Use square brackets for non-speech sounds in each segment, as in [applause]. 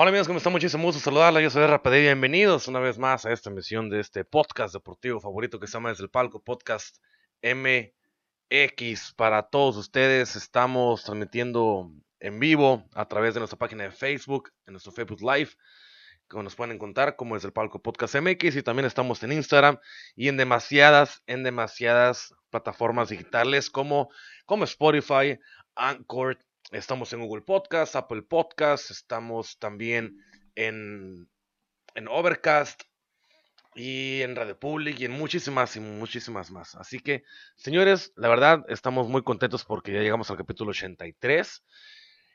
Hola amigos, ¿cómo están? Muchísimo gusto saludarles. Yo soy Rapadilla. Bienvenidos una vez más a esta emisión de este podcast deportivo favorito que se llama Desde el Palco Podcast MX. Para todos ustedes estamos transmitiendo en vivo a través de nuestra página de Facebook, en nuestro Facebook Live, que nos pueden encontrar como Desde el Palco Podcast MX y también estamos en Instagram y en demasiadas, en demasiadas plataformas digitales como, como Spotify, Anchor, Estamos en Google Podcast, Apple Podcast, estamos también en, en Overcast y en Radio Public y en muchísimas y muchísimas más. Así que, señores, la verdad estamos muy contentos porque ya llegamos al capítulo 83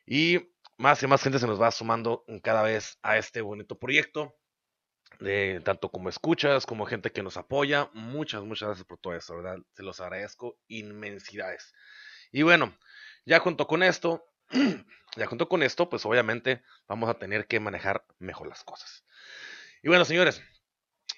y más y más gente se nos va sumando cada vez a este bonito proyecto. De, tanto como escuchas, como gente que nos apoya. Muchas, muchas gracias por todo eso, ¿verdad? Se los agradezco inmensidades. Y bueno, ya junto con esto, [clears throat] ya junto con esto, pues obviamente vamos a tener que manejar mejor las cosas. Y bueno, señores,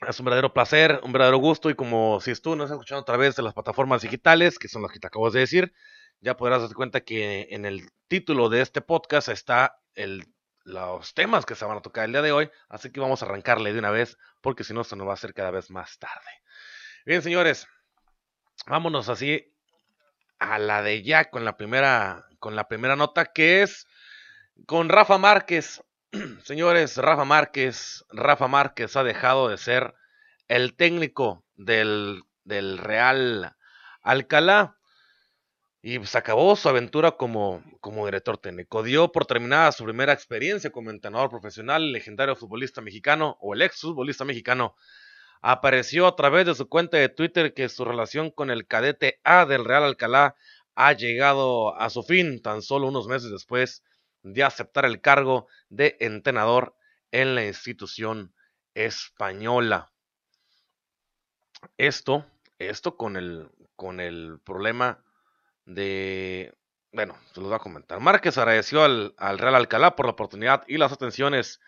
es un verdadero placer, un verdadero gusto y como si tú nos has escuchado a través de las plataformas digitales, que son las que te acabo de decir, ya podrás darte cuenta que en el título de este podcast está el, los temas que se van a tocar el día de hoy, así que vamos a arrancarle de una vez, porque si no, se nos va a hacer cada vez más tarde. Bien, señores, vámonos así a la de ya con la primera, con la primera nota que es con Rafa Márquez. [clears throat] Señores, Rafa Márquez, Rafa Márquez ha dejado de ser el técnico del, del Real Alcalá y se acabó su aventura como, como director técnico. Dio por terminada su primera experiencia como entrenador profesional, el legendario futbolista mexicano o el ex futbolista mexicano apareció a través de su cuenta de Twitter que su relación con el cadete A del Real Alcalá ha llegado a su fin tan solo unos meses después de aceptar el cargo de entrenador en la institución española. Esto, esto con el, con el problema de, bueno, se los voy a comentar. Márquez agradeció al, al Real Alcalá por la oportunidad y las atenciones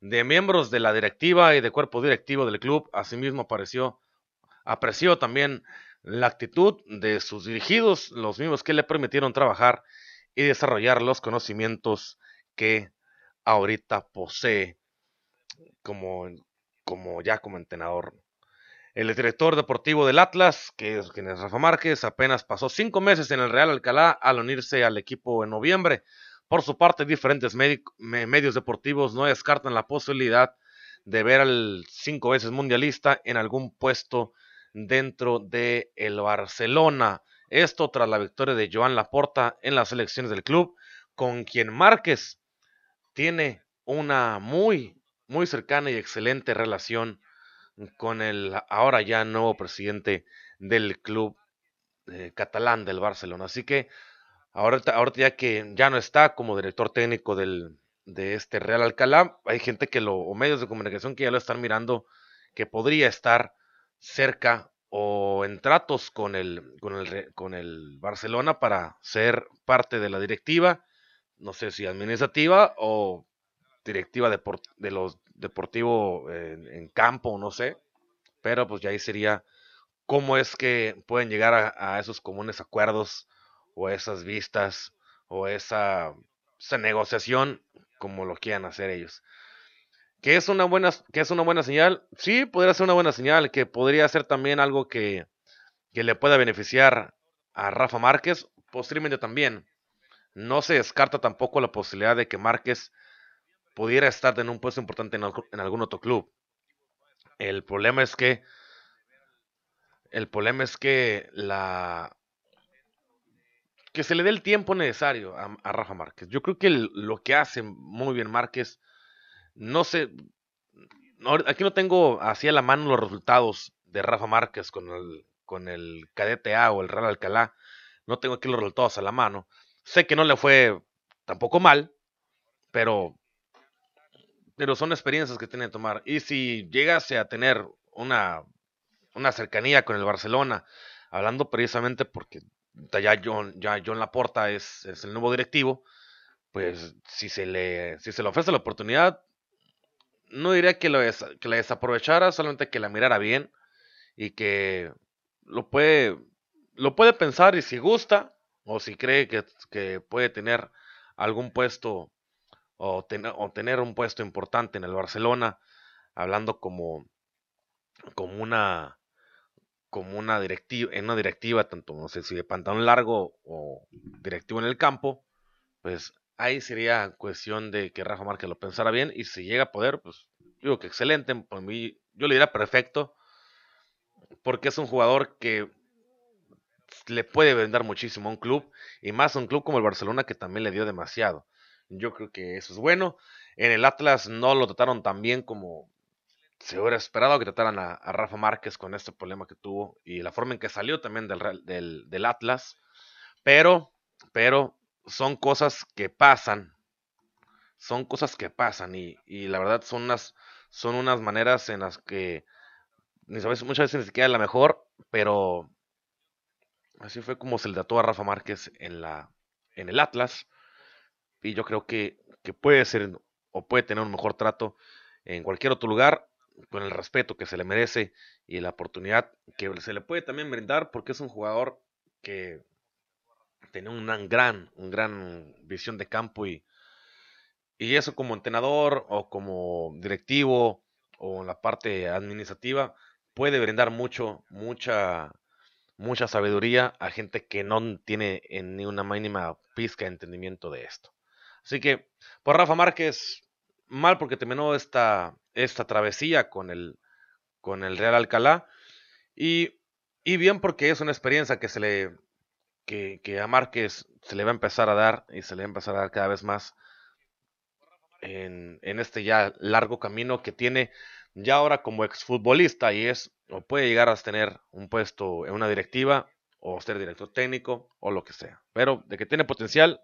de miembros de la directiva y de cuerpo directivo del club. Asimismo, apareció, apreció también la actitud de sus dirigidos, los mismos que le permitieron trabajar y desarrollar los conocimientos que ahorita posee como, como ya como entrenador. El director deportivo del Atlas, que es, quien es Rafa Márquez, apenas pasó cinco meses en el Real Alcalá al unirse al equipo en noviembre. Por su parte, diferentes medios deportivos no descartan la posibilidad de ver al cinco veces mundialista en algún puesto dentro de el Barcelona. Esto tras la victoria de Joan Laporta en las elecciones del club, con quien Márquez tiene una muy, muy cercana y excelente relación con el ahora ya nuevo presidente del club eh, catalán del Barcelona. Así que Ahorita, ahorita ya que ya no está como director técnico del, de este Real Alcalá, hay gente que lo, o medios de comunicación que ya lo están mirando, que podría estar cerca o en tratos con el, con el, con el Barcelona para ser parte de la directiva, no sé si administrativa o directiva de los deportivo en, en, campo, no sé, pero pues ya ahí sería cómo es que pueden llegar a, a esos comunes acuerdos o esas vistas o esa, esa negociación como lo quieran hacer ellos. ¿Que es, una buena, ¿Que es una buena señal? Sí, podría ser una buena señal, que podría ser también algo que, que le pueda beneficiar a Rafa Márquez, posiblemente también. No se descarta tampoco la posibilidad de que Márquez pudiera estar en un puesto importante en, en algún otro club. El problema es que el problema es que la que se le dé el tiempo necesario a, Rafa Márquez. Yo creo que lo que hace muy bien Márquez, no sé, aquí no tengo así a la mano los resultados de Rafa Márquez con el, con el Cadete A o el Real Alcalá. No tengo aquí los resultados a la mano. Sé que no le fue tampoco mal, pero pero son experiencias que tiene que tomar. Y si llegase a tener una, una cercanía con el Barcelona, hablando precisamente porque ya John, ya John Laporta es, es el nuevo directivo, pues si se le, si se le ofrece la oportunidad, no diría que, lo que la desaprovechara, solamente que la mirara bien y que lo puede, lo puede pensar y si gusta o si cree que, que puede tener algún puesto o, o, tener un puesto importante en el Barcelona, hablando como, como una como una directiva, en una directiva, tanto no sé si de pantalón largo o directivo en el campo, pues ahí sería cuestión de que Rafa Márquez lo pensara bien y si llega a poder, pues digo que excelente, por mí, yo le diría perfecto, porque es un jugador que le puede vender muchísimo a un club y más a un club como el Barcelona que también le dio demasiado. Yo creo que eso es bueno. En el Atlas no lo trataron tan bien como se hubiera esperado que trataran a, Rafa Márquez con este problema que tuvo y la forma en que salió también del, del, del Atlas. Pero, pero son cosas que pasan. Son cosas que pasan y, y la verdad son unas, son unas maneras en las que muchas veces ni siquiera la mejor, pero así fue como se le trató a Rafa Márquez en, la, en el Atlas. Y yo creo que, que puede ser o puede tener un mejor trato en cualquier otro lugar con el respeto que se le merece y la oportunidad que se le puede también brindar porque es un jugador que tiene una gran, un gran visión de campo y, y eso como entrenador o como directivo o en la parte administrativa puede brindar mucho, mucha, mucha sabiduría a gente que no tiene ni una mínima pizca de entendimiento de esto. Así que, por Rafa Márquez, mal porque terminó esta, esta travesía con el, con el Real Alcalá. Y, y, bien porque es una experiencia que se le que, que, a Márquez se le va a empezar a dar y se le va a empezar a dar cada vez más en, en este ya largo camino que tiene ya ahora como exfutbolista y es o puede llegar a tener un puesto en una directiva o ser director técnico o lo que sea. Pero de que tiene potencial,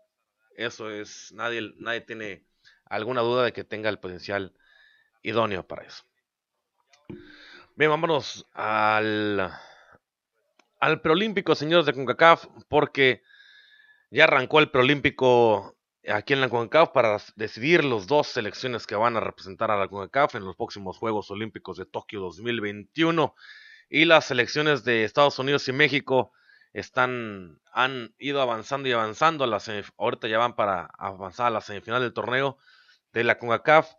eso es nadie nadie tiene alguna duda de que tenga el potencial idóneo para eso. Bien, vámonos al, al preolímpico, señores de CONCACAF, porque ya arrancó el preolímpico aquí en la CONCACAF para decidir los dos selecciones que van a representar a la CONCACAF en los próximos Juegos Olímpicos de Tokio 2021. Y las selecciones de Estados Unidos y México están, han ido avanzando y avanzando. Las, ahorita ya van para avanzar a la semifinal del torneo de la CONCACAF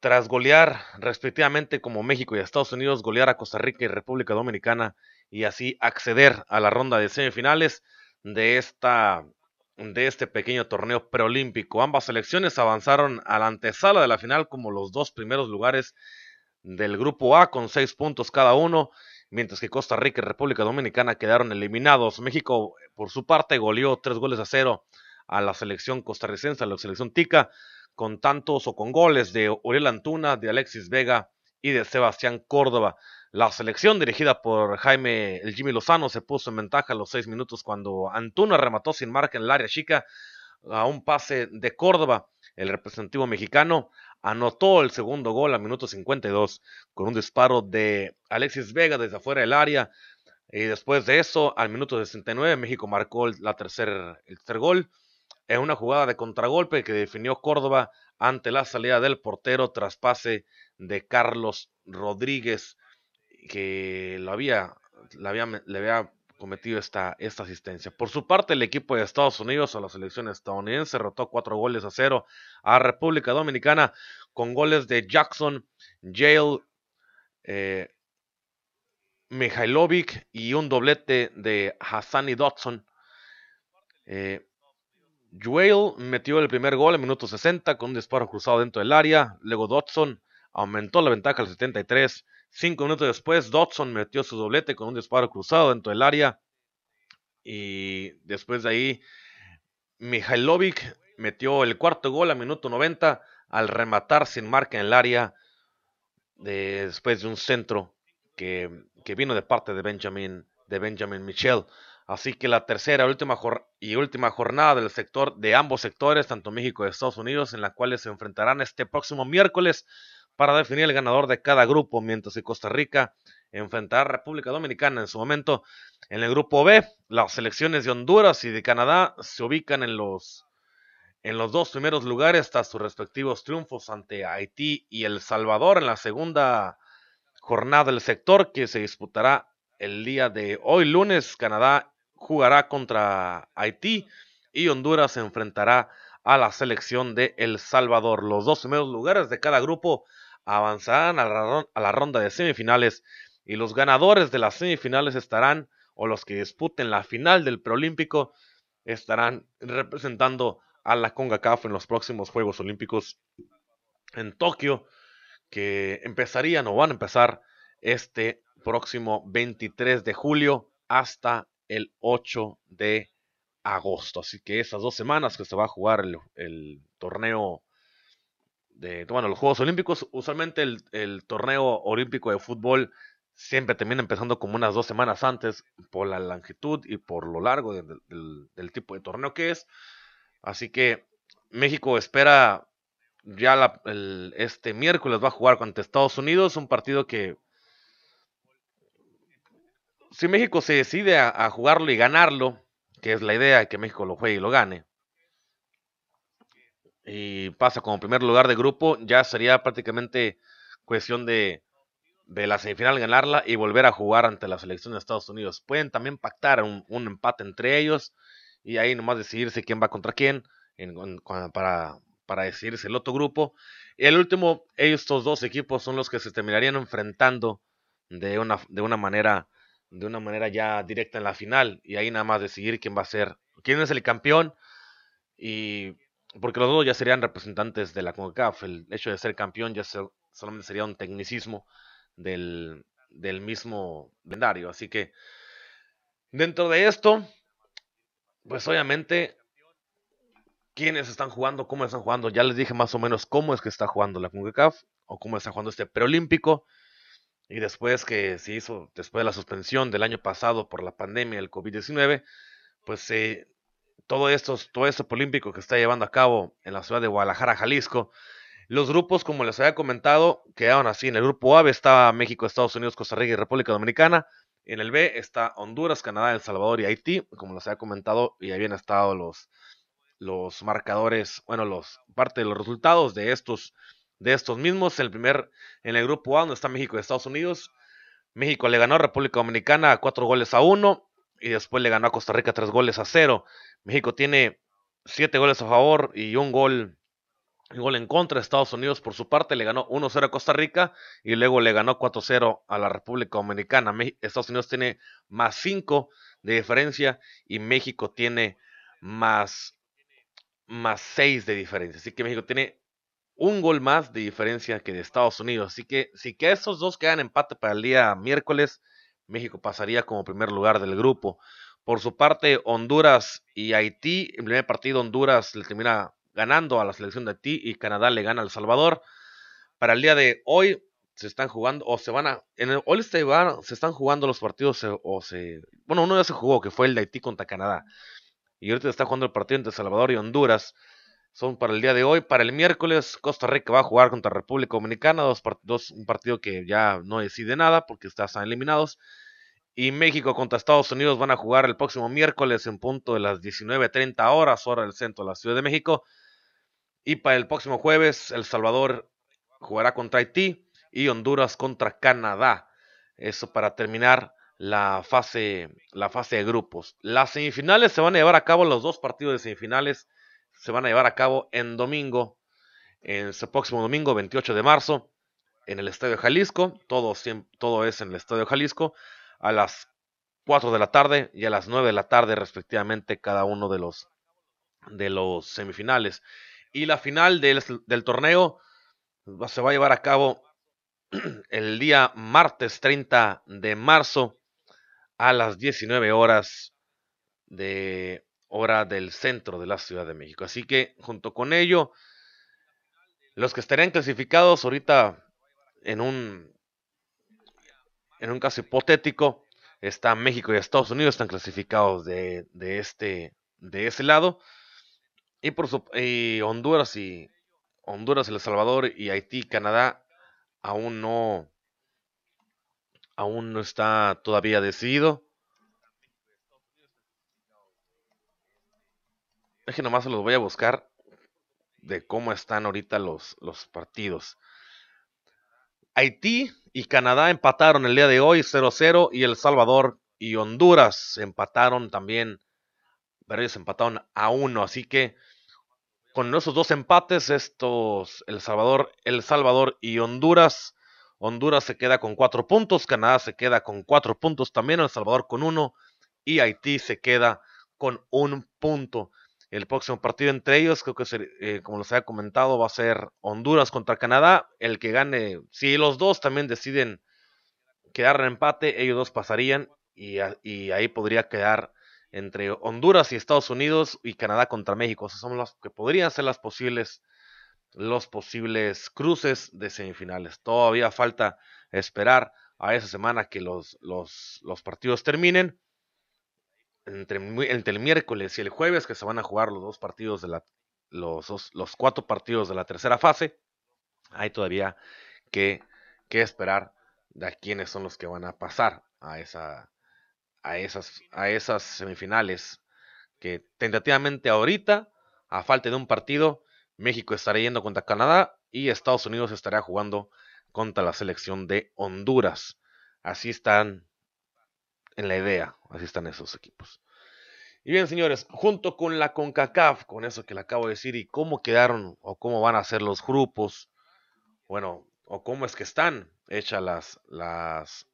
tras golear respectivamente como México y Estados Unidos, golear a Costa Rica y República Dominicana y así acceder a la ronda de semifinales de, esta, de este pequeño torneo preolímpico. Ambas selecciones avanzaron a la antesala de la final como los dos primeros lugares del grupo A con seis puntos cada uno, mientras que Costa Rica y República Dominicana quedaron eliminados. México, por su parte, goleó tres goles a cero a la selección costarricense, a la selección tica, con tantos o con goles de Uriel Antuna, de Alexis Vega y de Sebastián Córdoba. La selección dirigida por Jaime el Jimmy Lozano se puso en ventaja a los seis minutos cuando Antuna remató sin marca en el área chica a un pase de Córdoba. El representativo mexicano anotó el segundo gol a minuto 52 con un disparo de Alexis Vega desde afuera del área. Y después de eso, al minuto 69, México marcó la tercer, el tercer gol en una jugada de contragolpe que definió Córdoba ante la salida del portero tras pase de Carlos Rodríguez, que lo había, le, había, cometido esta, esta asistencia. Por su parte, el equipo de Estados Unidos a la selección estadounidense rotó cuatro goles a cero a República Dominicana con goles de Jackson, Yale, eh, y un doblete de Hassani Dodson. Eh, Joel metió el primer gol en minuto 60 con un disparo cruzado dentro del área. Luego Dodson aumentó la ventaja al 73. Cinco minutos después, Dodson metió su doblete con un disparo cruzado dentro del área. Y después de ahí, Mihailovic metió el cuarto gol a minuto 90 al rematar sin marca en el área después de un centro que, que, vino de parte de Benjamin, de Benjamin Michel. Así que la tercera última y última jornada del sector de ambos sectores, tanto México y Estados Unidos, en la cual se enfrentarán este próximo miércoles para definir el ganador de cada grupo, mientras que Costa Rica enfrentará a República Dominicana en su momento. En el grupo B, las selecciones de Honduras y de Canadá se ubican en los, en los dos primeros lugares tras sus respectivos triunfos ante Haití y El Salvador en la segunda jornada del sector que se disputará el día de hoy lunes. Canadá jugará contra Haití y Honduras se enfrentará a la selección de El Salvador. Los dos primeros lugares de cada grupo avanzarán a la, a la ronda de semifinales y los ganadores de las semifinales estarán, o los que disputen la final del preolímpico, estarán representando a la CONCACAF en los próximos Juegos Olímpicos en Tokio, que empezarían o van a empezar este próximo 23 de julio hasta el 8 de agosto. Así que esas dos semanas que se va a jugar el torneo bueno, los Juegos Olímpicos, usualmente el, el, torneo olímpico de fútbol siempre termina empezando como unas dos semanas antes por la longitud y por lo largo del, tipo de torneo que es. Así que México espera ya este miércoles va a jugar contra Estados Unidos, un partido que si México se decide a, jugarlo y ganarlo, que es la idea que México lo juegue y lo gane, y pasa como primer lugar de grupo, ya sería prácticamente cuestión de de la semifinal ganarla y volver a jugar ante la selección de Estados Unidos. Pueden también pactar un, empate entre ellos y ahí nomás decidirse quién va contra quién para, para decidirse el otro grupo. Y el último, estos dos equipos son los que se terminarían enfrentando de una, de una manera de una manera ya directa en la final y ahí nada más decidir quién va a ser, quién es el campeón y porque los dos ya serían representantes de la CONCACAF, el hecho de ser campeón ya solamente sería un tecnicismo del, del mismo vendario. Así que dentro de esto, pues obviamente, quiénes están jugando, cómo están jugando, ya les dije más o menos cómo es que está jugando la CONCACAF o cómo está jugando este preolímpico. Y después que se hizo, después de la suspensión del año pasado por la pandemia del COVID-19, pues eh, todo esto, todo este preolímpico que está llevando a cabo en la ciudad de Guadalajara, Jalisco, los grupos, como les había comentado, quedaron así. En el grupo A estaba México, Estados Unidos, Costa Rica y República Dominicana. En el B está Honduras, Canadá, El Salvador y Haití. Como les había comentado, y habían estado los, los marcadores, bueno, los parte de los resultados de estos, de estos mismos. El primer, en el grupo A, donde está México y Estados Unidos, México le ganó a República Dominicana cuatro goles a uno y después le ganó a Costa Rica tres goles a cero. México tiene siete goles a favor y un gol gol en contra. Estados Unidos, por su parte, le ganó 1-0 a Costa Rica y luego le ganó 4-0 a la República Dominicana. Estados Unidos tiene más 5 de diferencia y México tiene más, más 6 de diferencia. Así que México tiene un gol más de diferencia que de Estados Unidos. Así que si que esos dos quedan empate para el día miércoles, México pasaría como primer lugar del grupo. Por su parte, Honduras y Haití, en primer partido Honduras le termina ganando a la selección de Haití y Canadá le gana a El Salvador. Para el día de hoy se están jugando o se van a en el All State se están jugando los partidos o se bueno, uno ya se jugó que fue el de Haití contra Canadá. Y ahorita está jugando el partido entre El Salvador y Honduras. Son para el día de hoy. Para el miércoles, Costa Rica va a jugar contra República Dominicana. Dos, dos, un partido que ya no decide nada porque están eliminados. Y México contra Estados Unidos van a jugar el próximo miércoles en punto de las 19.30 horas, hora del centro de la Ciudad de México. Y para el próximo jueves, El Salvador jugará contra Haití y Honduras contra Canadá. Eso para terminar la fase, la fase de grupos. Las semifinales se van a llevar a cabo, los dos partidos de semifinales se van a llevar a cabo en domingo, en ese próximo domingo 28 de marzo, en el Estadio Jalisco. Todo, todo es en el Estadio Jalisco a las 4 de la tarde y a las 9 de la tarde respectivamente cada uno de los, de los semifinales. Y la final del, torneo se va a llevar a cabo [clears throat] el día martes 30 de marzo a las 19 horas de hora del centro de la Ciudad de México. Así que junto con ello, los que estarían clasificados ahorita en un, en un caso hipotético, está México y Estados Unidos, están clasificados de, de este, de ese lado. Y por su, y Honduras y Honduras, El Salvador y Haití, Canadá aún no aún no está todavía decidido. Es que nomás se los voy a buscar de cómo están ahorita los, los partidos. Haití y Canadá empataron el día de hoy 0-0 y El Salvador y Honduras empataron también, pero ellos empataron a uno, así que con esos dos empates, estos El Salvador, El Salvador y Honduras, Honduras se queda con cuatro puntos, Canadá se queda con cuatro puntos también, El Salvador con uno y Haití se queda con un punto. El próximo partido entre ellos, creo que eh, como les había comentado, va a ser Honduras contra Canadá. El que gane, si los dos también deciden quedar en empate, ellos dos pasarían y, ahí podría quedar entre Honduras y Estados Unidos y Canadá contra México. Esas son las que podrían ser las posibles, los posibles cruces de semifinales. Todavía falta esperar a esa semana que los, los, los partidos terminen entre, el miércoles y el jueves que se van a jugar los dos partidos de la los, los cuatro partidos de la tercera fase hay todavía que, esperar de quiénes son los que van a pasar a esa a esas a esas semifinales que tentativamente ahorita a falta de un partido México estará yendo contra Canadá y Estados Unidos estará jugando contra la selección de Honduras. Así están en la idea. Así están esos equipos. Y bien, señores, junto con la CONCACAF, con eso que le acabo de decir, y cómo quedaron o cómo van a ser los grupos, bueno, o cómo es que están hechas las, las,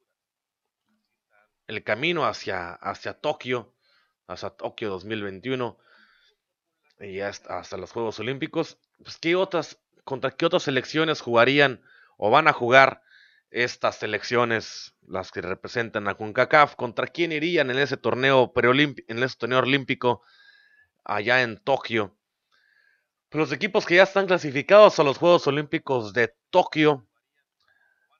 el camino hacia, hacia Tokio, hacia Tokio 2021, y hasta, hasta los Juegos Olímpicos, pues, ¿qué otras, contra qué otras selecciones jugarían o van a jugar estas selecciones, las que representan a CONCACAF, contra quién irían en ese torneo en ese torneo olímpico allá en Tokio. Pues los equipos que ya están clasificados a los Juegos Olímpicos de Tokio,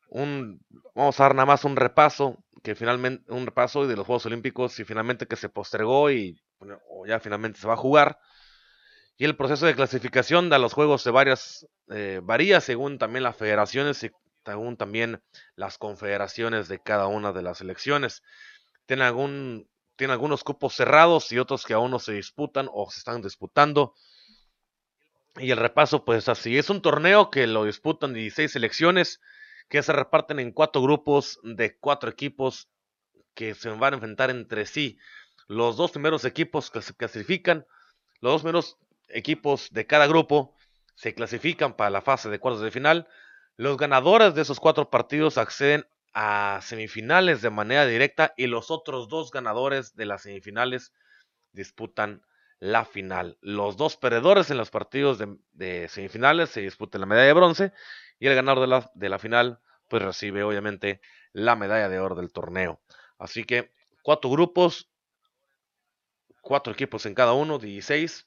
un, vamos a dar nada más un repaso, que finalmente, un repaso de los Juegos Olímpicos y finalmente que se postergó y ya finalmente se va a jugar. Y el proceso de clasificación de los Juegos de varias, eh, varía según también las federaciones y según también las confederaciones de cada una de las selecciones. Tiene, algún, algunos cupos cerrados y otros que aún no se disputan o se están disputando. Y el repaso, pues así, es un torneo que lo disputan 16 selecciones que se reparten en cuatro grupos de cuatro equipos que se van a enfrentar entre sí. Los dos primeros equipos que se clasifican, los dos primeros equipos de cada grupo se clasifican para la fase de cuartos de final. Los ganadores de esos cuatro partidos acceden a semifinales de manera directa y los otros dos ganadores de las semifinales disputan la final. Los dos perdedores en los partidos de, semifinales se disputan la medalla de bronce y el ganador de la, de la final pues recibe obviamente la medalla de oro del torneo. Así que cuatro grupos, cuatro equipos en cada uno, 16,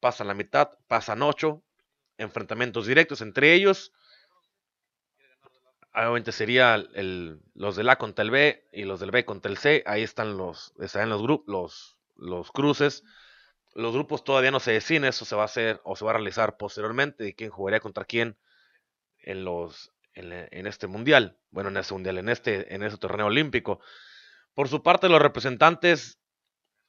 pasan la mitad, pasan ocho, enfrentamientos directos entre ellos obviamente sería los del A contra el B y los del B contra el C. Ahí están los, están los grupos, los, los cruces. Los grupos todavía no se deciden, eso se va a hacer o se va a realizar posteriormente de quién jugaría contra quién en los en, este mundial. Bueno, en este mundial, en este, en este torneo olímpico. Por su parte, los representantes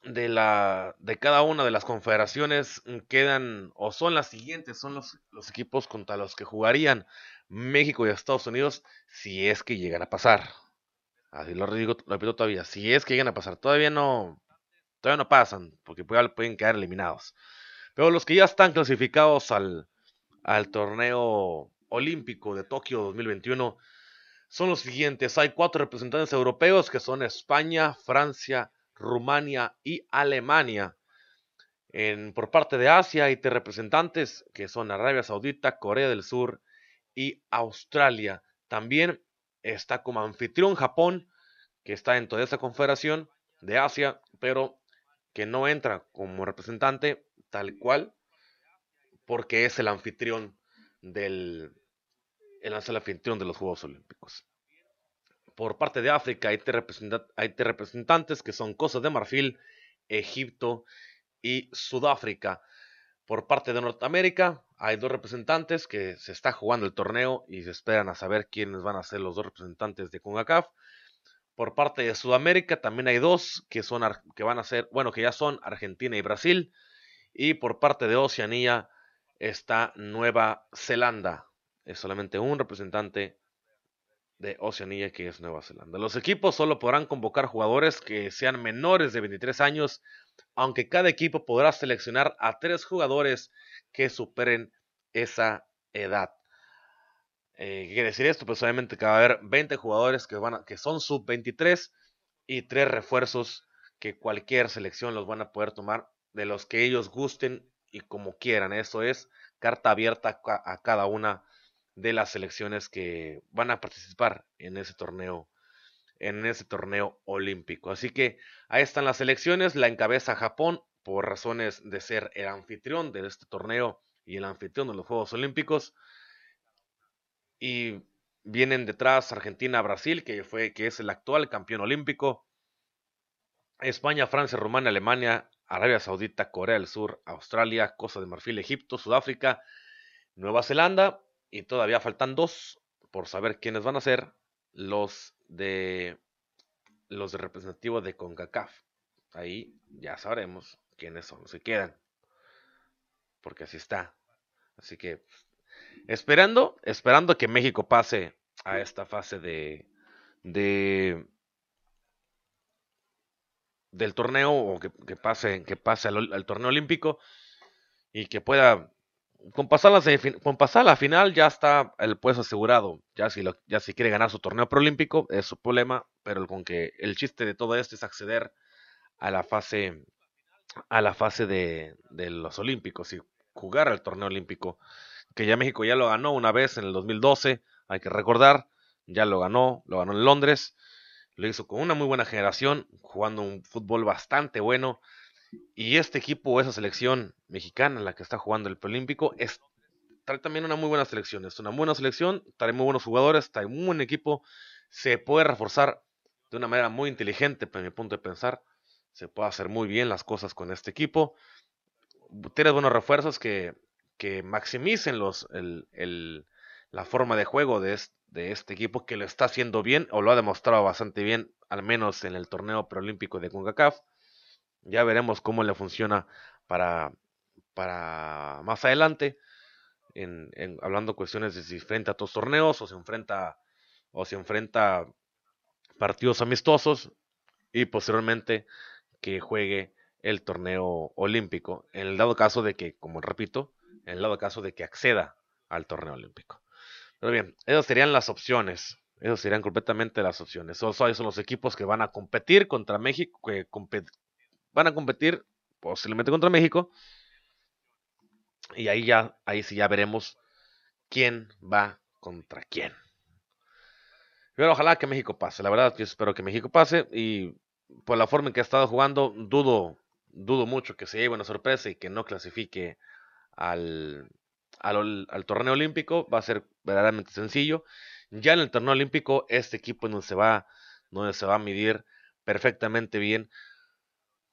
de la de cada una de las confederaciones quedan o son las siguientes, son los, los equipos contra los que jugarían México y Estados Unidos si es que llegan a pasar. Así lo, digo, repito todavía, si es que llegan a pasar, todavía no, todavía no pasan, porque pueden quedar eliminados. Pero los que ya están clasificados al, al torneo olímpico de Tokio 2021 son los siguientes. Hay cuatro representantes europeos que son España, Francia, Rumania y Alemania. En, por parte de Asia hay tres representantes que son Arabia Saudita, Corea del Sur y Australia. También está como anfitrión Japón, que está en toda esta confederación de Asia, pero que no entra como representante tal cual, porque es el anfitrión del el, anfitrión de los Juegos Olímpicos. por parte de África hay tres, representantes que son Costa de Marfil, Egipto y Sudáfrica. Por parte de Norteamérica hay dos representantes que se está jugando el torneo y se esperan a saber quiénes van a ser los dos representantes de CONCACAF. Por parte de Sudamérica también hay dos que son que van a ser, bueno, que ya son Argentina y Brasil. Y por parte de Oceanía está Nueva Zelanda. Es solamente un representante de Oceanía que es Nueva Zelanda. Los equipos solo podrán convocar jugadores que sean menores de 23 años, aunque cada equipo podrá seleccionar a tres jugadores que superen esa edad. Eh, ¿Qué quiere decir esto? Pues obviamente que va a haber 20 jugadores que, van que son sub-23 y tres refuerzos que cualquier selección los van a poder tomar de los que ellos gusten y como quieran. Eso es carta abierta a cada una de las selecciones que van a participar en ese torneo en ese torneo olímpico. Así que ahí están las selecciones, la encabeza Japón por razones de ser el anfitrión de este torneo y el anfitrión de los Juegos Olímpicos. Y vienen detrás Argentina, Brasil, que, fue, que es el actual campeón olímpico. España, Francia, Rumania, Alemania, Arabia Saudita, Corea del Sur, Australia, Costa de Marfil, Egipto, Sudáfrica, Nueva Zelanda. Y todavía faltan dos por saber quiénes van a ser los de los representativos de CONCACAF. Ahí ya sabremos quiénes son los que quedan. Porque así está. Así que Esperando, esperando que México pase a esta fase de, de del torneo o que, pase, que pase al, torneo olímpico y que pueda con pasar, la, final ya está el puesto asegurado. Ya si, quiere ganar su torneo preolímpico es su problema, pero con que el chiste de todo esto es acceder a la fase a la fase de, de los olímpicos y jugar al torneo olímpico que ya México ya lo ganó una vez en el 2012, hay que recordar, ya lo ganó, lo ganó en Londres, lo hizo con una muy buena generación, jugando un fútbol bastante bueno, y este equipo, esa selección mexicana, la que está jugando el Preolímpico, es trae también una muy buena selección, es una buena selección, trae muy buenos jugadores, trae un buen equipo, se puede reforzar de una manera muy inteligente, para mi punto de pensar, se puede hacer muy bien las cosas con este equipo. Tienes buenos refuerzos que que maximicen los, el, la forma de juego de este, equipo que lo está haciendo bien o lo ha demostrado bastante bien, al menos en el torneo preolímpico de CONCACAF. Ya veremos cómo le funciona para, para más adelante, en, hablando cuestiones de si enfrenta a todos torneos o se enfrenta o se enfrenta partidos amistosos y posteriormente que juegue el torneo olímpico. En el dado caso de que, como repito, en el lado caso de que acceda al torneo olímpico. Pero bien, esas serían las opciones. Esas serían completamente las opciones. Esos son los equipos que van a competir contra México, que van a competir posiblemente contra México. Y ahí ya, ahí sí ya veremos quién va contra quién. Pero ojalá que México pase. La verdad, yo espero que México pase. Y por la forma en que ha estado jugando, dudo, dudo mucho que se lleve una sorpresa y que no clasifique al, al, torneo olímpico va a ser verdaderamente sencillo. Ya en el torneo olímpico, este equipo no se va, donde se va a medir perfectamente bien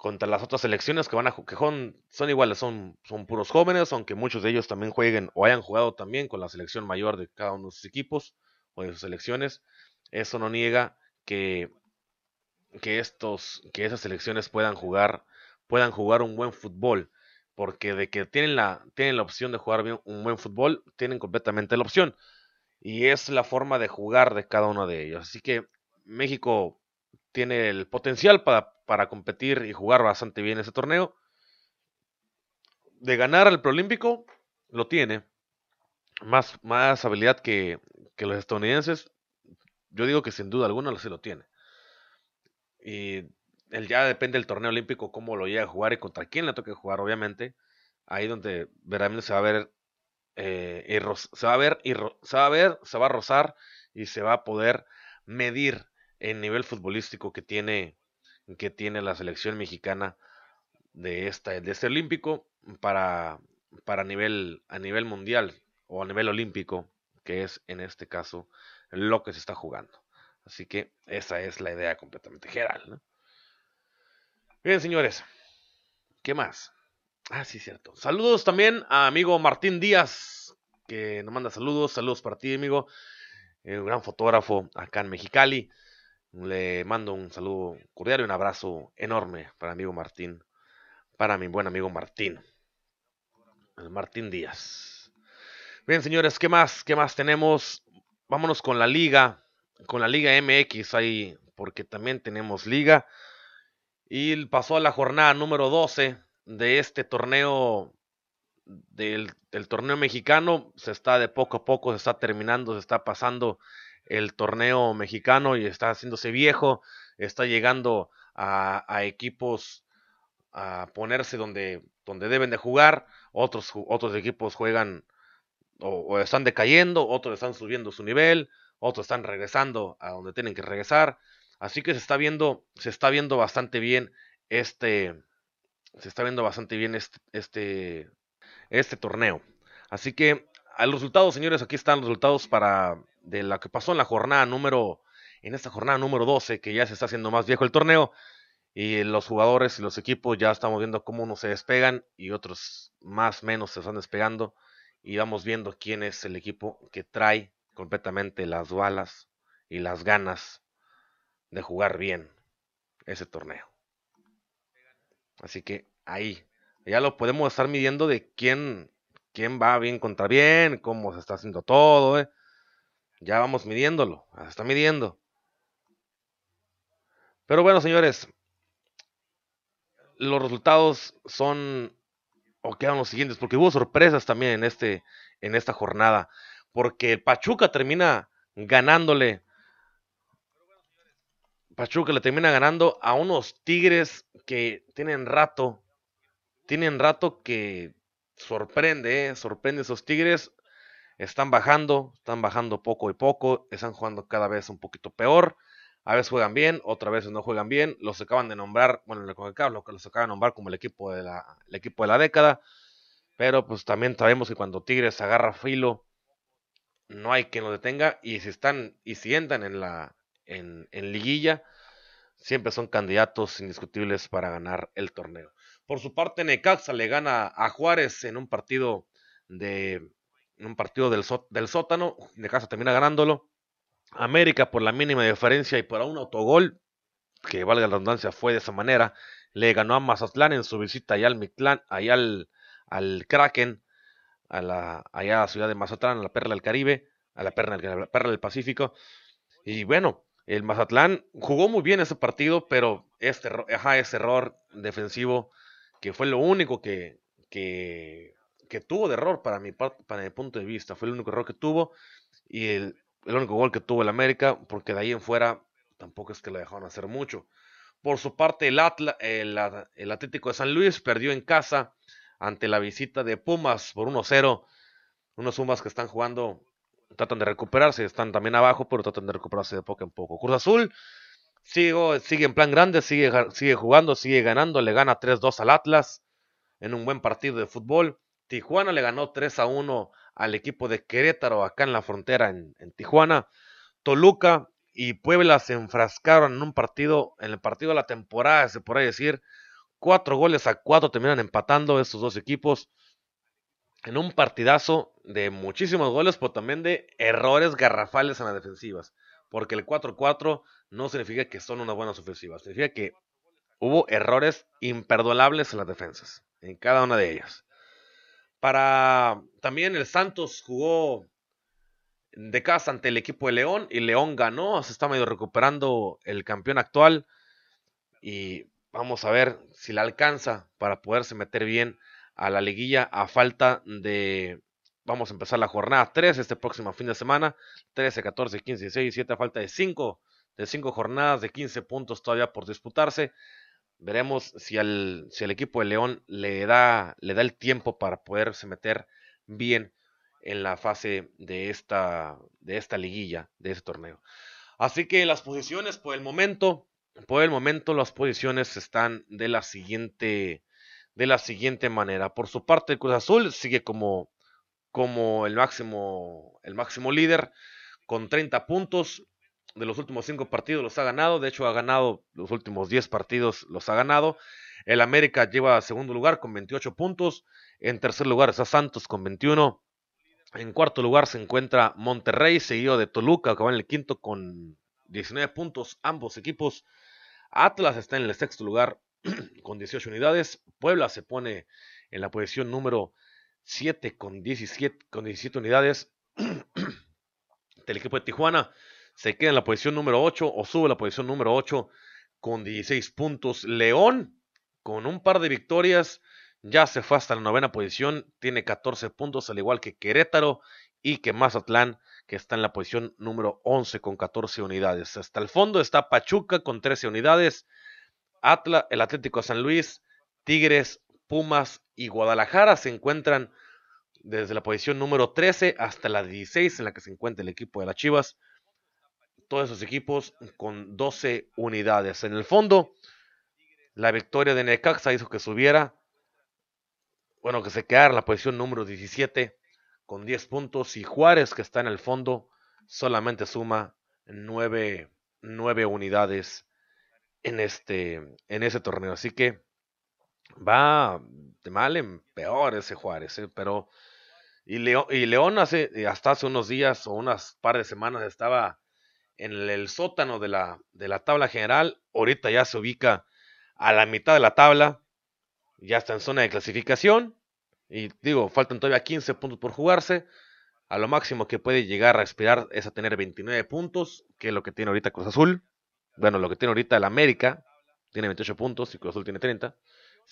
contra las otras selecciones que van a que son, iguales, son, son puros jóvenes, aunque muchos de ellos también jueguen o hayan jugado también con la selección mayor de cada uno de sus equipos o de sus selecciones. Eso no niega que, que estos, que esas selecciones puedan jugar, puedan jugar un buen fútbol porque de que tienen la, tienen la opción de jugar bien, un buen fútbol, tienen completamente la opción. Y es la forma de jugar de cada uno de ellos. Así que México tiene el potencial para, para competir y jugar bastante bien ese torneo. De ganar al Proolímpico, lo tiene. Más, más habilidad que, que los estadounidenses. Yo digo que sin duda alguna sí lo tiene. Y él ya depende del torneo olímpico cómo lo llega a jugar y contra quién le toque jugar, obviamente. Ahí donde verdaderamente se va a ver, eh, se va a ver, se va a ver, se va a rozar y se va a poder medir el nivel futbolístico que tiene, que tiene la selección mexicana de esta, de este olímpico para, para nivel, a nivel mundial o a nivel olímpico, que es en este caso lo que se está jugando. Así que esa es la idea completamente general. Bien, señores. ¿Qué más? Ah, sí, cierto. Saludos también a amigo Martín Díaz, que nos manda saludos. Saludos para ti, amigo. Un gran fotógrafo acá en Mexicali. Le mando un saludo cordial y un abrazo enorme para amigo Martín. Para mi buen amigo Martín. Martín Díaz. Bien, señores, ¿qué más? ¿Qué más tenemos? Vámonos con la liga con la Liga MX ahí, porque también tenemos liga. Y pasó a la jornada número 12 de este torneo, del, torneo mexicano. Se está de poco a poco, se está terminando, se está pasando el torneo mexicano y está haciéndose viejo. Está llegando a, equipos a ponerse donde, donde deben de jugar. Otros, otros equipos juegan o están decayendo, otros están subiendo su nivel otros están regresando a donde tienen que regresar. Así que se está viendo, se está viendo bastante bien este, se está viendo bastante bien este, este, torneo. Así que los resultados, señores, aquí están los resultados para de lo que pasó en la jornada número, en esta jornada número 12, que ya se está haciendo más viejo el torneo. Y los jugadores y los equipos ya estamos viendo cómo unos se despegan y otros más menos se están despegando. Y vamos viendo quién es el equipo que trae completamente las balas y las ganas de jugar bien ese torneo. Así que ahí ya lo podemos estar midiendo de quién, quién va bien contra bien, cómo se está haciendo todo. ¿eh? Ya vamos midiéndolo, está midiendo. Pero bueno, señores, los resultados son o quedan los siguientes, porque hubo sorpresas también en, este, en esta jornada porque Pachuca termina ganándole. Pachuca le termina ganando a unos Tigres que tienen rato, tienen rato que sorprende, ¿eh? sorprende esos Tigres. Están bajando, están bajando poco y poco, están jugando cada vez un poquito peor. A veces juegan bien, otras veces no juegan bien. Los acaban de nombrar, bueno, los acaban de nombrar como el equipo de la, el equipo de la década. Pero pues también sabemos que cuando Tigres agarra filo, no hay quien lo detenga y si están y si entran en la en, liguilla siempre son candidatos indiscutibles para ganar el torneo. Por su parte Necaxa le gana a Juárez en un partido de un partido del, del sótano, Necaxa termina ganándolo. América por la mínima diferencia y por un autogol que valga la redundancia fue de esa manera, le ganó a Mazatlán en su visita allá al Mictlán, allá al, al Kraken a la, allá a la ciudad de Mazatlán, a la perla del Caribe, a la perla, la perla del Pacífico. Y bueno, el Mazatlán jugó muy bien ese partido, pero este, ajá, ese error defensivo, que fue lo único que, que, que tuvo de error para mi, para mi punto de vista, fue el único error que tuvo y el, el único gol que tuvo el América, porque de ahí en fuera tampoco es que lo dejaron hacer mucho. Por su parte, el, Atla, el, el Atlético de San Luis perdió en casa ante la visita de Pumas por 1-0. Unos Pumas que están jugando, tratan de recuperarse, están también abajo, pero tratan de recuperarse de poco en poco. Cruz Azul sigue, sigue en plan grande, sigue, sigue jugando, sigue ganando, le gana 3-2 al Atlas en un buen partido de fútbol. Tijuana le ganó 3-1 al equipo de Querétaro acá en la frontera en, en Tijuana. Toluca y Puebla se enfrascaron en un partido, en el partido de la temporada, se podría decir, Cuatro goles a cuatro terminan empatando estos dos equipos en un partidazo de muchísimos goles, pero también de errores garrafales en las defensivas. Porque el 4-4 no significa que son unas buenas ofensivas, significa que hubo errores imperdonables en las defensas, en cada una de ellas. Para también el Santos jugó de casa ante el equipo de León y León ganó, se está medio recuperando el campeón actual y Vamos a ver si la alcanza para poderse meter bien a la liguilla a falta de... Vamos a empezar la jornada 3 este próximo fin de semana. 13, 14, 15, 16, 17 a falta de 5 de 5 jornadas de 15 puntos todavía por disputarse. Veremos si al, el equipo de León le da, le da el tiempo para poderse meter bien en la fase de esta, de esta liguilla, de este torneo. Así que las posiciones por el momento, por el momento las posiciones están de la siguiente de la siguiente manera. Por su parte, el Cruz Azul sigue como, como el, máximo, el máximo líder con 30 puntos. De los últimos cinco partidos los ha ganado. De hecho, ha ganado los últimos 10 partidos, los ha ganado. El América lleva segundo lugar con 28 puntos. En tercer lugar está Santos con 21. En cuarto lugar se encuentra Monterrey, seguido de Toluca, que va en el quinto con 19 puntos. Ambos equipos. Atlas está en el sexto lugar [clears throat] con 18 unidades. Puebla se pone en la posición número 7 con 17, con 17 unidades. [clears throat] El equipo de Tijuana se queda en la posición número 8 o sube a la posición número 8 con 16 puntos. León, con un par de victorias, ya se fue hasta la novena posición, tiene 14 puntos, al igual que Querétaro y que Mazatlán, que está en la posición número 11 con 14 unidades. Hasta el fondo está Pachuca con 13 unidades, Atlas, el Atlético de San Luis, Tigres, Pumas y Guadalajara se encuentran desde la posición número 13 hasta la 16 en la que se encuentra el equipo de las Chivas. Todos esos equipos con 12 unidades. En el fondo, la victoria de Necaxa hizo que subiera, bueno, que se quedara la posición número 17 con 10 puntos y Juárez, que está en el fondo, solamente suma 9, 9 unidades en este en ese torneo. Así que va de mal en peor ese Juárez, ¿eh? pero y León, y León hace, hasta hace unos días o unas par de semanas estaba en el, sótano de la, de la tabla general. Ahorita ya se ubica a la mitad de la tabla. Ya está en zona de clasificación. Y digo, faltan todavía 15 puntos por jugarse. A lo máximo que puede llegar a aspirar es a tener 29 puntos, que es lo que tiene ahorita Cruz Azul. Bueno, lo que tiene ahorita el América. Tiene 28 puntos y Cruz Azul tiene 30.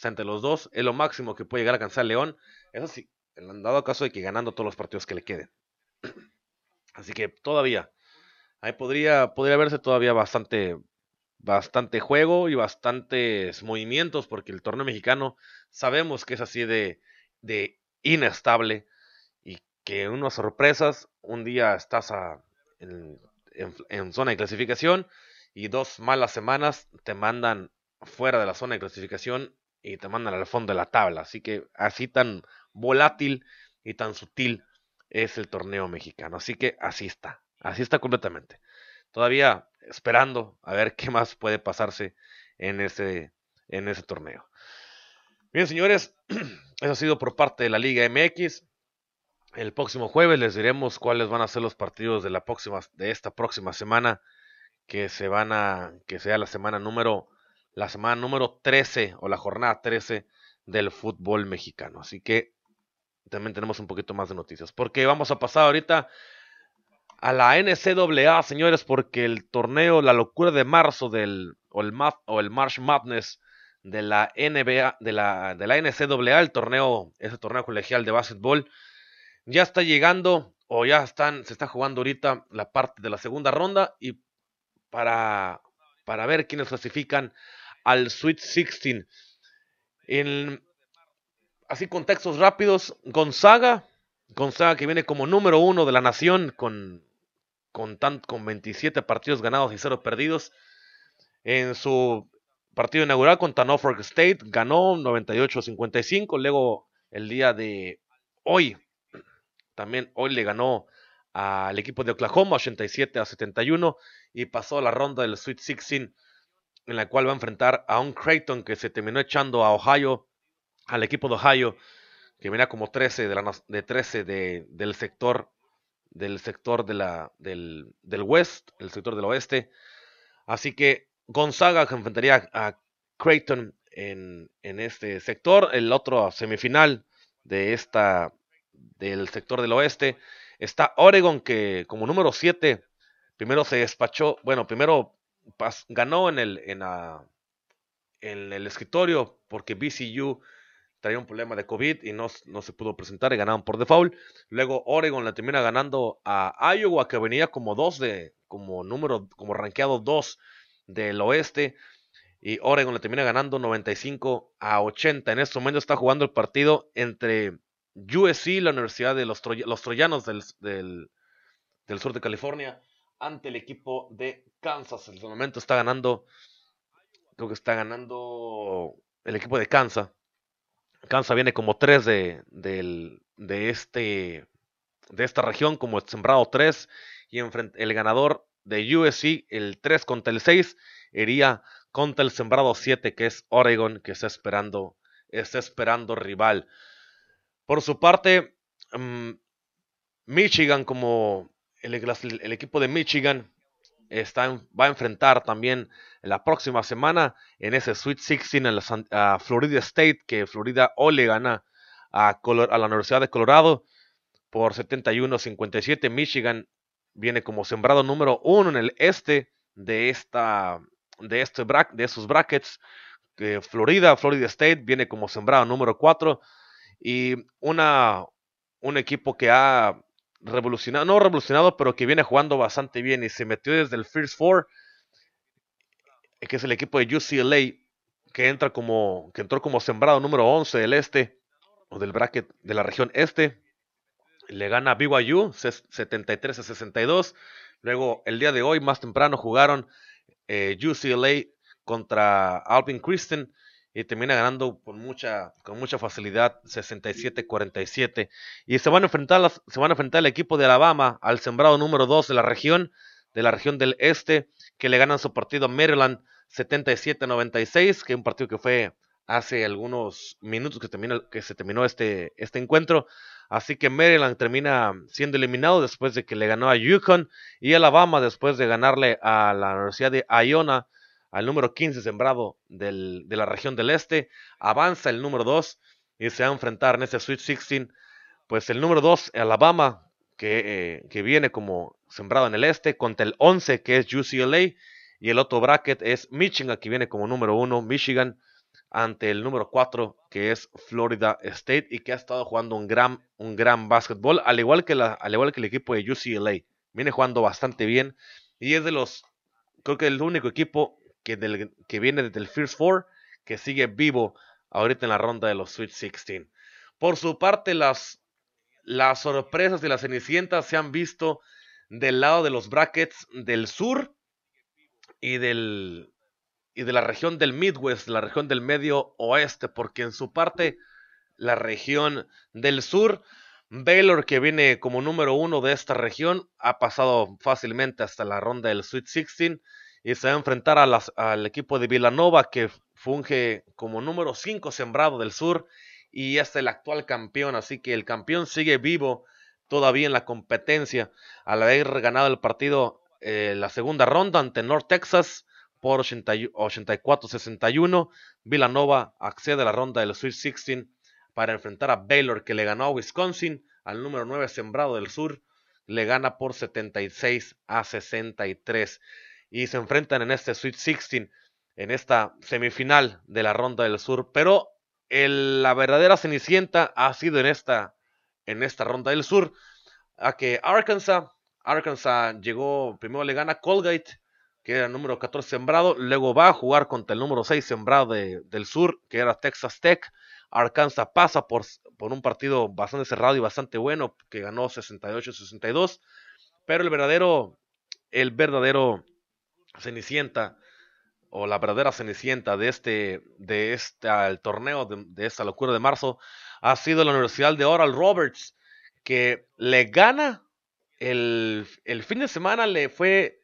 entre los dos es lo máximo que puede llegar a alcanzar León. Eso sí, en dado caso de que ganando todos los partidos que le queden. [clears throat] Así que todavía, ahí podría, podría verse todavía bastante, bastante juego y bastantes movimientos, porque el torneo mexicano sabemos que es así de, de inestable y que unas sorpresas, un día estás en, en zona de clasificación y dos malas semanas te mandan fuera de la zona de clasificación y te mandan al fondo de la tabla. Así que así tan volátil y tan sutil es el torneo mexicano. Así que así está, así está completamente. Todavía esperando a ver qué más puede pasarse en ese, en ese torneo. Bien, señores, [clears throat] eso ha sido por parte de la Liga MX. El próximo jueves les diremos cuáles van a ser los partidos de la próxima, de esta próxima semana, que se van a, que sea la semana número, la semana número 13 o la jornada 13 del fútbol mexicano. Así que también tenemos un poquito más de noticias. Porque vamos a pasar ahorita a la NCAA, señores, porque el torneo, la locura de marzo del, o el, March Madness de la NBA, de la, de la NCAA, el torneo, ese torneo colegial de básquetbol, ya está llegando o ya están, se está jugando ahorita la parte de la segunda ronda y para, para ver quiénes clasifican al Sweet 16. En, así contextos rápidos, Gonzaga, Gonzaga que viene como número uno de la nación con, con, con 27 partidos ganados y 0 perdidos. En su partido inaugural contra Norfolk State ganó 98-55. Luego el día de hoy, también hoy le ganó al equipo de Oklahoma 87 a 71 y pasó la ronda del Sweet 16 en la cual va a enfrentar a un Creighton que se terminó echando a Ohio al equipo de Ohio, que venía como 13 de, la, de 13 de, del sector del sector de la, del, del West, el sector del oeste. Así que Gonzaga enfrentaría a Creighton en, en este sector. El otro semifinal de esta del sector del oeste está Oregon que como número 7 primero se despachó, bueno, primero ganó en el en, en el escritorio porque BCU traía un problema de COVID y no, no se pudo presentar y ganaron por default. Luego Oregon la termina ganando a Iowa, que venía como dos de, como número, como rankeado 2 del oeste. Y Oregon la termina ganando 95 a 80. En este momento está jugando el partido entre USC, la Universidad de los, los Troyanos del, del, del, sur de California, ante el equipo de Kansas. En este momento está ganando, creo que está ganando el equipo de Kansas Kansas viene como 3 de, de, este, de esta región, como sembrado 3. Y el ganador de USC, el 3 contra el 6, iría contra el sembrado 7, que es Oregon, que está esperando, está esperando rival. Por su parte, mm, Michigan, como el, equipo de Michigan, está, va a enfrentar también la próxima semana en ese Sweet 16 en la, Florida State, que Florida o le gana a, a la Universidad de Colorado por 71-57. Michigan viene como sembrado número uno en el este de esta de este de esos brackets. Florida, Florida State viene como sembrado número 4 y una un equipo que ha revolucionado, no revolucionado, pero que viene jugando bastante bien y se metió desde el First Four, que es el equipo de UCLA, que entra como que entró como sembrado número 11 del este o del bracket de la región este le gana BYU 73 a 62. Luego, el día de hoy, más temprano, jugaron eh, UCLA contra Alvin Kristen y termina ganando con mucha, con mucha facilidad 67-47. Y se van, a enfrentar se van a enfrentar al equipo de Alabama, al sembrado número 2 de la región, de la región del este, que le ganan su partido a Maryland 77-96, que es un partido que fue hace algunos minutos que, termina, que se terminó este, este encuentro. Así que Maryland termina siendo eliminado después de que le ganó a Yukon y Alabama después de ganarle a la Universidad de Iona, al número 15 sembrado de la región del este. Avanza el número 2 y se va a enfrentar en ese Sweet 16. Pues el número 2, Alabama, que, eh, que viene como sembrado en el este, contra el 11 que es UCLA. Y el otro bracket es Michigan, que viene como número 1, Michigan ante el número 4 que es Florida State y que ha estado jugando un gran, un gran básquetbol, al igual, que al igual que el equipo de UCLA. Viene jugando bastante bien y es de los, creo que el único equipo que, del, que viene desde el First Four que sigue vivo ahorita en la ronda de los Sweet 16. Por su parte, las, las sorpresas de las Cenicientas se han visto del lado de los brackets del sur y del, y de la región del Midwest, la región del medio oeste, porque en su parte, la región del sur, Baylor, que viene como número uno de esta región, ha pasado fácilmente hasta la ronda del Sweet 16 y se va a enfrentar al equipo de Villanova, que funge como número 5 sembrado del sur y es el actual campeón, así que el campeón sigue vivo todavía en la competencia al haber ganado el partido eh, la segunda ronda ante North Texas por 84-61. Villanova accede a la ronda del Sweet 16 para enfrentar a Baylor que le ganó a Wisconsin al número 9 sembrado del sur. Le gana por 76 a 63 y se enfrentan en este Sweet 16 en esta semifinal de la ronda del sur. Pero la verdadera cenicienta ha sido en esta, en esta ronda del sur. A que Arkansas, Arkansas llegó, primero le gana Colgate que era el número 14 sembrado. Luego va a jugar contra el número 6 sembrado del sur, que era Texas Tech. Arkansas pasa por, por un partido bastante cerrado y bastante bueno, que ganó 68-62. Pero el verdadero, el verdadero Cenicienta, o la verdadera Cenicienta de este, de este el torneo, de, de esta locura de marzo, ha sido la Universidad de Oral Roberts, que le gana el, el fin de semana, le fue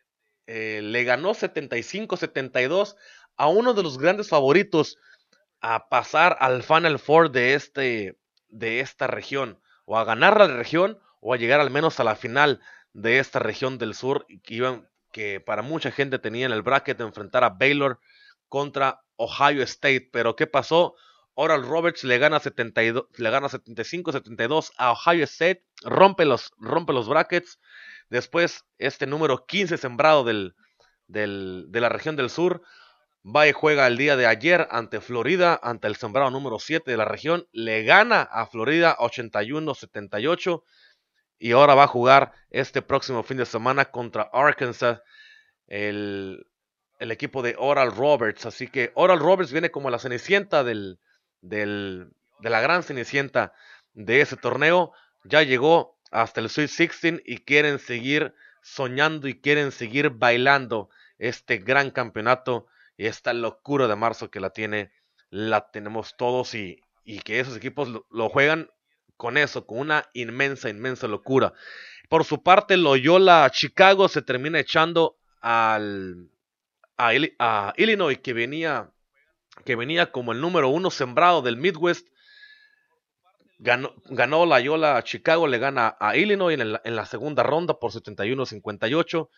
eh, le ganó 75-72 a uno de los grandes favoritos a pasar al Final Four de, este, de esta región, o a ganar la región, o a llegar al menos a la final de esta región del sur, que, iban, que para mucha gente tenía en el bracket de enfrentar a Baylor contra Ohio State. Pero ¿qué pasó? Oral Roberts le gana, 72, le gana 75-72 a Ohio State, rompe los, rompe los brackets Después, este número 15 sembrado del, de la región del sur va y juega el día de ayer ante Florida, ante el sembrado número 7 de la región. Le gana a Florida 81-78 y ahora va a jugar este próximo fin de semana contra Arkansas, el, el, equipo de Oral Roberts. Así que Oral Roberts viene como la cenicienta del, del, de la gran cenicienta de ese torneo. Ya llegó hasta el Sweet 16 y quieren seguir soñando y quieren seguir bailando este gran campeonato y esta locura de marzo que la tiene, la tenemos todos y, y que esos equipos lo, juegan con eso, con una inmensa, inmensa locura. Por su parte, Loyola Chicago se termina echando al, a, Illinois, que venía, que venía como el número uno sembrado del Midwest. Ganó, ganó Loyola Chicago, le gana a Illinois en, en la segunda ronda por 71-58.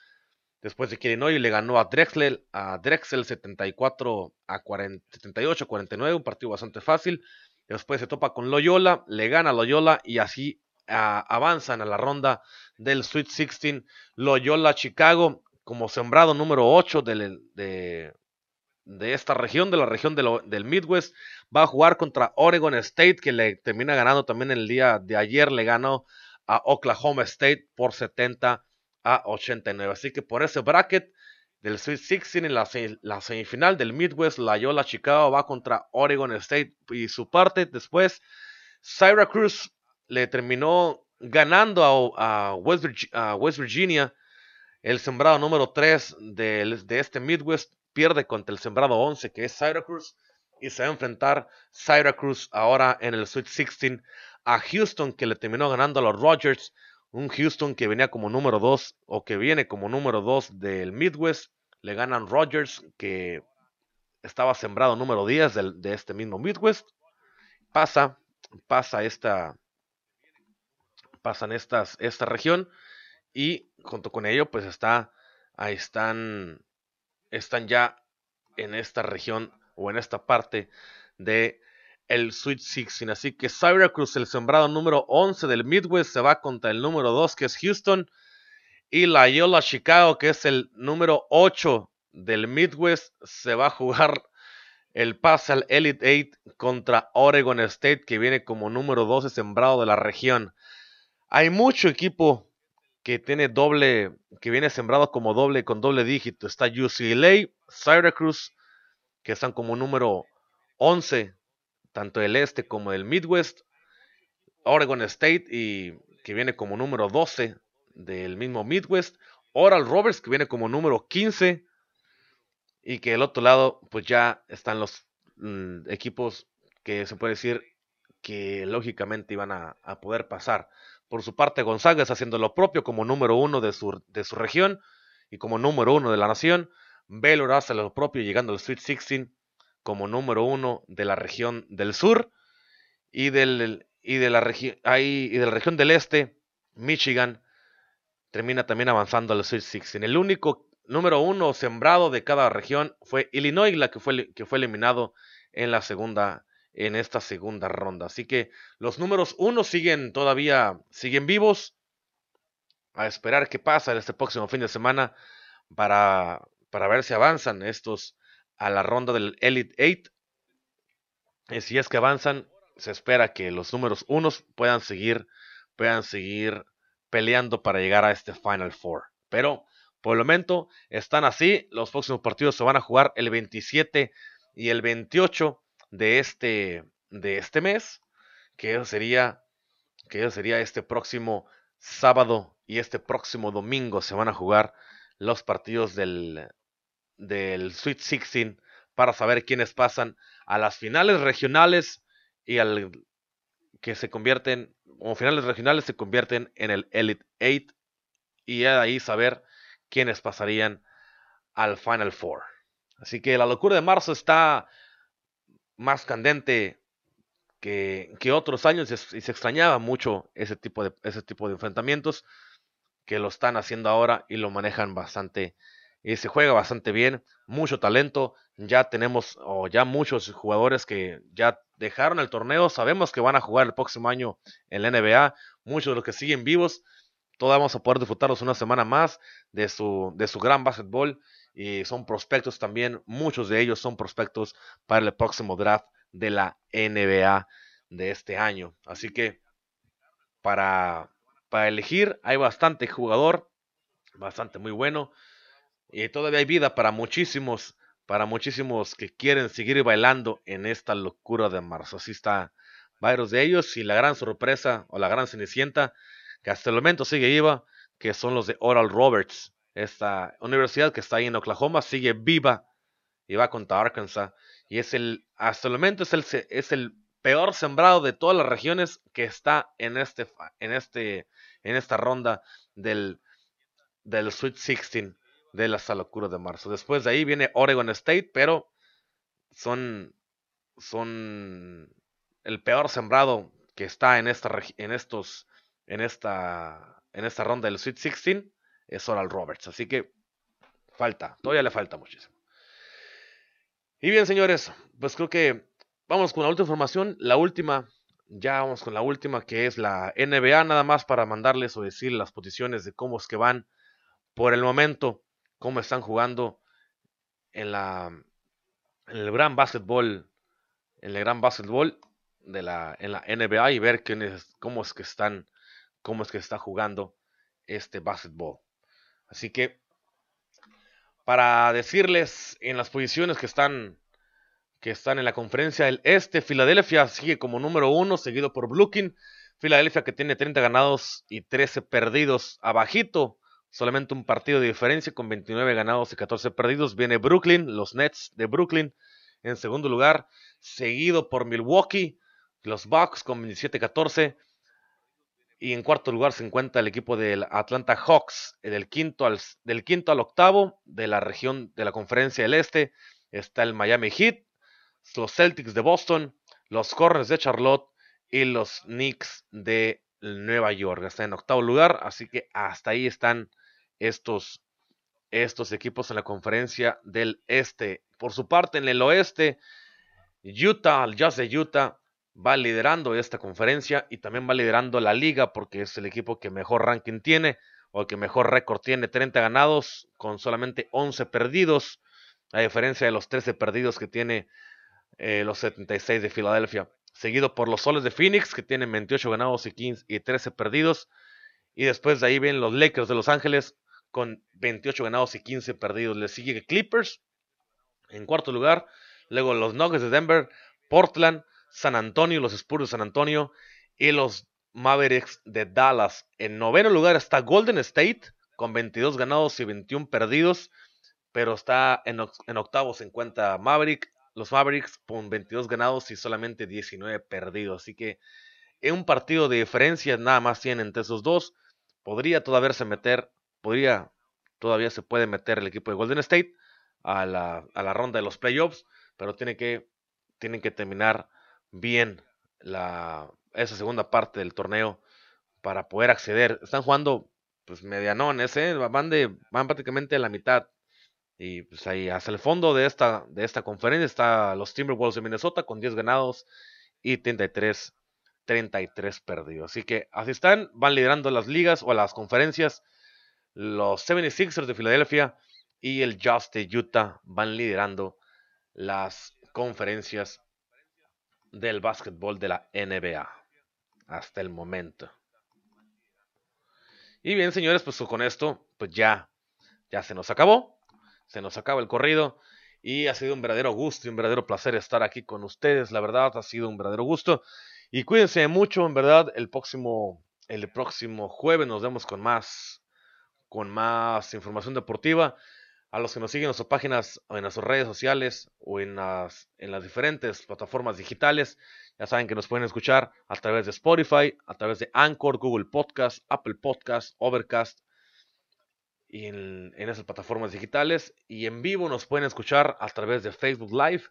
Después de que Illinois le ganó a Drexel, a Drexel 74 a 40, 78 49, un partido bastante fácil. Después se topa con Loyola, le gana Loyola y así avanzan a la ronda del Sweet 16. Loyola Chicago como sembrado número 8 de, de, esta región, de la región del Midwest, va a jugar contra Oregon State, que le termina ganando también el día de ayer, le ganó a Oklahoma State por 70 a 89. Así que por ese bracket del Sweet 16 en la, semifinal del Midwest, Loyola Chicago va contra Oregon State. Y su parte después Syracuse le terminó ganando a, West, Virginia, el sembrado número 3 de, de, este Midwest pierde contra el sembrado 11 que es Syracuse y se va a enfrentar Syracuse ahora en el Sweet 16 a Houston que le terminó ganando a los Rogers un Houston que venía como número 2 o que viene como número 2 del Midwest. Le ganan Rodgers que estaba sembrado número 10 de este mismo Midwest. Pasa, pasa esta, pasan estas, esta región y junto con ello pues está, ahí están, están ya en esta región o en esta parte de el Sweet 16. Así que Syracuse, el sembrado número 11 del Midwest, se va contra el número 2, que es Houston. Y la Loyola Chicago, que es el número 8 del Midwest, se va a jugar el pase al Elite 8 contra Oregon State, que viene como número 12 sembrado de la región. Hay mucho equipo que tiene doble, que viene sembrado como doble, con doble dígito. Está UCLA, Syracuse, que están como número 11 tanto el este como el Midwest, Oregon State y que viene como número 12 del mismo Midwest, Oral Roberts que viene como número 15 y que el otro lado pues ya están los mm, equipos que se puede decir que lógicamente iban a, poder pasar. Por su parte Gonzaga está haciendo lo propio como número uno de su, de su región y como número uno de la nación. Baylor hace lo propio llegando al Sweet 16 como número uno de la región del sur y, del, y, de, la y de la región del este, Michigan, termina también avanzando al Sweet 16. El único número uno sembrado de cada región fue Illinois, la que fue, que fue eliminado en la segunda en esta segunda ronda. Así que los números uno siguen todavía siguen vivos. A esperar qué pasa en este próximo fin de semana para, para ver si avanzan estos a la ronda del Elite 8. Y si es que avanzan, se espera que los números unos puedan seguir, puedan seguir peleando para llegar a este Final Four. Pero por el momento están así. Los próximos partidos se van a jugar el 27 y el 28 de este, de este mes. Que sería, que sería este próximo sábado y este próximo domingo se van a jugar los partidos del, del Sweet 16 para saber quiénes pasan a las finales regionales y al que se convierten, o finales regionales se convierten en el Elite 8 y ahí saber quiénes pasarían al Final Four. Así que la locura de marzo está más candente que, que otros años y se extrañaba mucho ese tipo, de, ese tipo de enfrentamientos que lo están haciendo ahora y lo manejan bastante y se juega bastante bien, mucho talento, ya tenemos o ya muchos jugadores que ya dejaron el torneo, sabemos que van a jugar el próximo año en la NBA, muchos de los que siguen vivos, todos vamos a poder disfrutarlos una semana más de su, de su gran básquetbol y son prospectos también, muchos de ellos son prospectos para el próximo draft de la NBA de este año. Así que para, para elegir hay bastante jugador, bastante muy bueno. Y todavía hay vida para muchísimos, para muchísimos que quieren seguir bailando en esta locura de marzo. Así está varios de ellos y la gran sorpresa o la gran cenicienta que hasta el momento sigue viva, que son los de Oral Roberts. Esta universidad que está ahí en Oklahoma sigue viva y va contra Arkansas. Y es el, hasta el momento es el, es el peor sembrado de todas las regiones que está en este en este en esta ronda del del Sweet 16 de la locura de marzo. Después de ahí viene Oregon State, pero son son el peor sembrado que está en esta en estos en esta en esta ronda del Sweet 16 es Oral Roberts, así que falta, todavía le falta muchísimo. Y bien, señores, pues creo que vamos con la última información, la última, ya vamos con la última que es la NBA, nada más para mandarles o decir las posiciones de cómo es que van por el momento, cómo están jugando en la en el gran básquetbol, en el gran básquetbol de la en la NBA y ver quién es, cómo es que están, cómo es que está jugando este básquetbol. Así que para decirles en las posiciones que están que están en la conferencia del este. Filadelfia sigue como número uno, seguido por Brooklyn. Filadelfia que tiene 30 ganados y 13 perdidos abajito. Solamente un partido de diferencia con 29 ganados y 14 perdidos. Viene Brooklyn, los Nets de Brooklyn en segundo lugar, seguido por Milwaukee, los Bucks con 27-14. Y en cuarto lugar se encuentra el equipo del Atlanta Hawks, del quinto, al, del quinto al octavo de la región de la conferencia del este. Está el Miami Heat, los Celtics de Boston, los Hornets de Charlotte y los Knicks de Nueva York. Está en octavo lugar, así que hasta ahí están estos, estos equipos en la conferencia del este. Por su parte, en el oeste, Utah, el Jazz de Utah, va liderando esta conferencia y también va liderando la liga porque es el equipo que mejor ranking tiene o que mejor récord tiene, 30 ganados con solamente 11 perdidos, a diferencia de los 13 perdidos que tiene eh, los 76 de Filadelfia, seguido por los Soles de Phoenix, que tienen 28 ganados y, 15, y 13 perdidos. Y después de ahí vienen los Lakers de Los Ángeles con 28 ganados y 15 perdidos. Le sigue Clippers en cuarto lugar. Luego los Nuggets de Denver, Portland, San Antonio, los Spurs de San Antonio y los Mavericks de Dallas. En noveno lugar está Golden State con 22 ganados y 21 perdidos. Pero está en, en octavo se Maverick, los Mavericks con 22 ganados y solamente 19 perdidos. Así que en un partido de diferencia nada más tienen entre esos dos. Podría todavía se meter, podría, todavía se puede meter el equipo de Golden State a la, a la ronda de los playoffs, pero tiene que, tienen que terminar bien la, esa segunda parte del torneo para poder acceder. Están jugando pues medianones, ¿eh? van, de, van prácticamente a la mitad y pues ahí hasta el fondo de esta, de esta conferencia está los Timberwolves de Minnesota con 10 ganados y 33, 33 perdidos. Así que así están, van liderando las ligas o las conferencias. Los 76ers de Filadelfia y el Jazz de Utah van liderando las conferencias del básquetbol de la NBA hasta el momento. Y bien, señores, pues con esto, pues ya, ya se nos acabó se nos acaba el corrido y ha sido un verdadero gusto y un verdadero placer estar aquí con ustedes. La verdad, ha sido un verdadero gusto. Y cuídense mucho, en verdad, el próximo, el próximo jueves nos vemos con más, con más información deportiva. A los que nos siguen en nuestras páginas, en nuestras redes sociales o en las, en las diferentes plataformas digitales, ya saben que nos pueden escuchar a través de Spotify, a través de Anchor, Google Podcast, Apple Podcast, Overcast, y en, esas plataformas digitales. Y en vivo nos pueden escuchar a través de Facebook Live.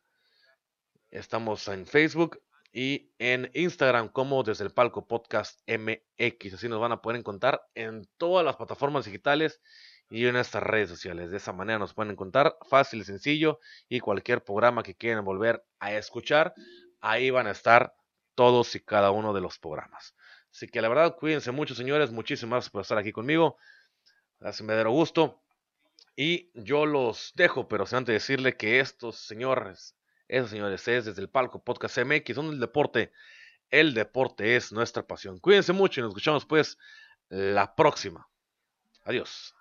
Estamos en Facebook y en Instagram como desde el palco podcast MX. Así nos van a poder encontrar en todas las plataformas digitales y en estas redes sociales. De esa manera nos pueden encontrar fácil y sencillo y cualquier programa que quieran volver a escuchar, ahí van a estar todos y cada uno de los programas. Así que la verdad, cuídense mucho, señores. Muchísimas gracias por estar aquí conmigo. Hace me gusto. Y yo los dejo, pero sin antes decirle que estos señores, esos señores es desde el palco Podcast MX, son el deporte. El deporte es nuestra pasión. Cuídense mucho y nos escuchamos pues la próxima. Adiós.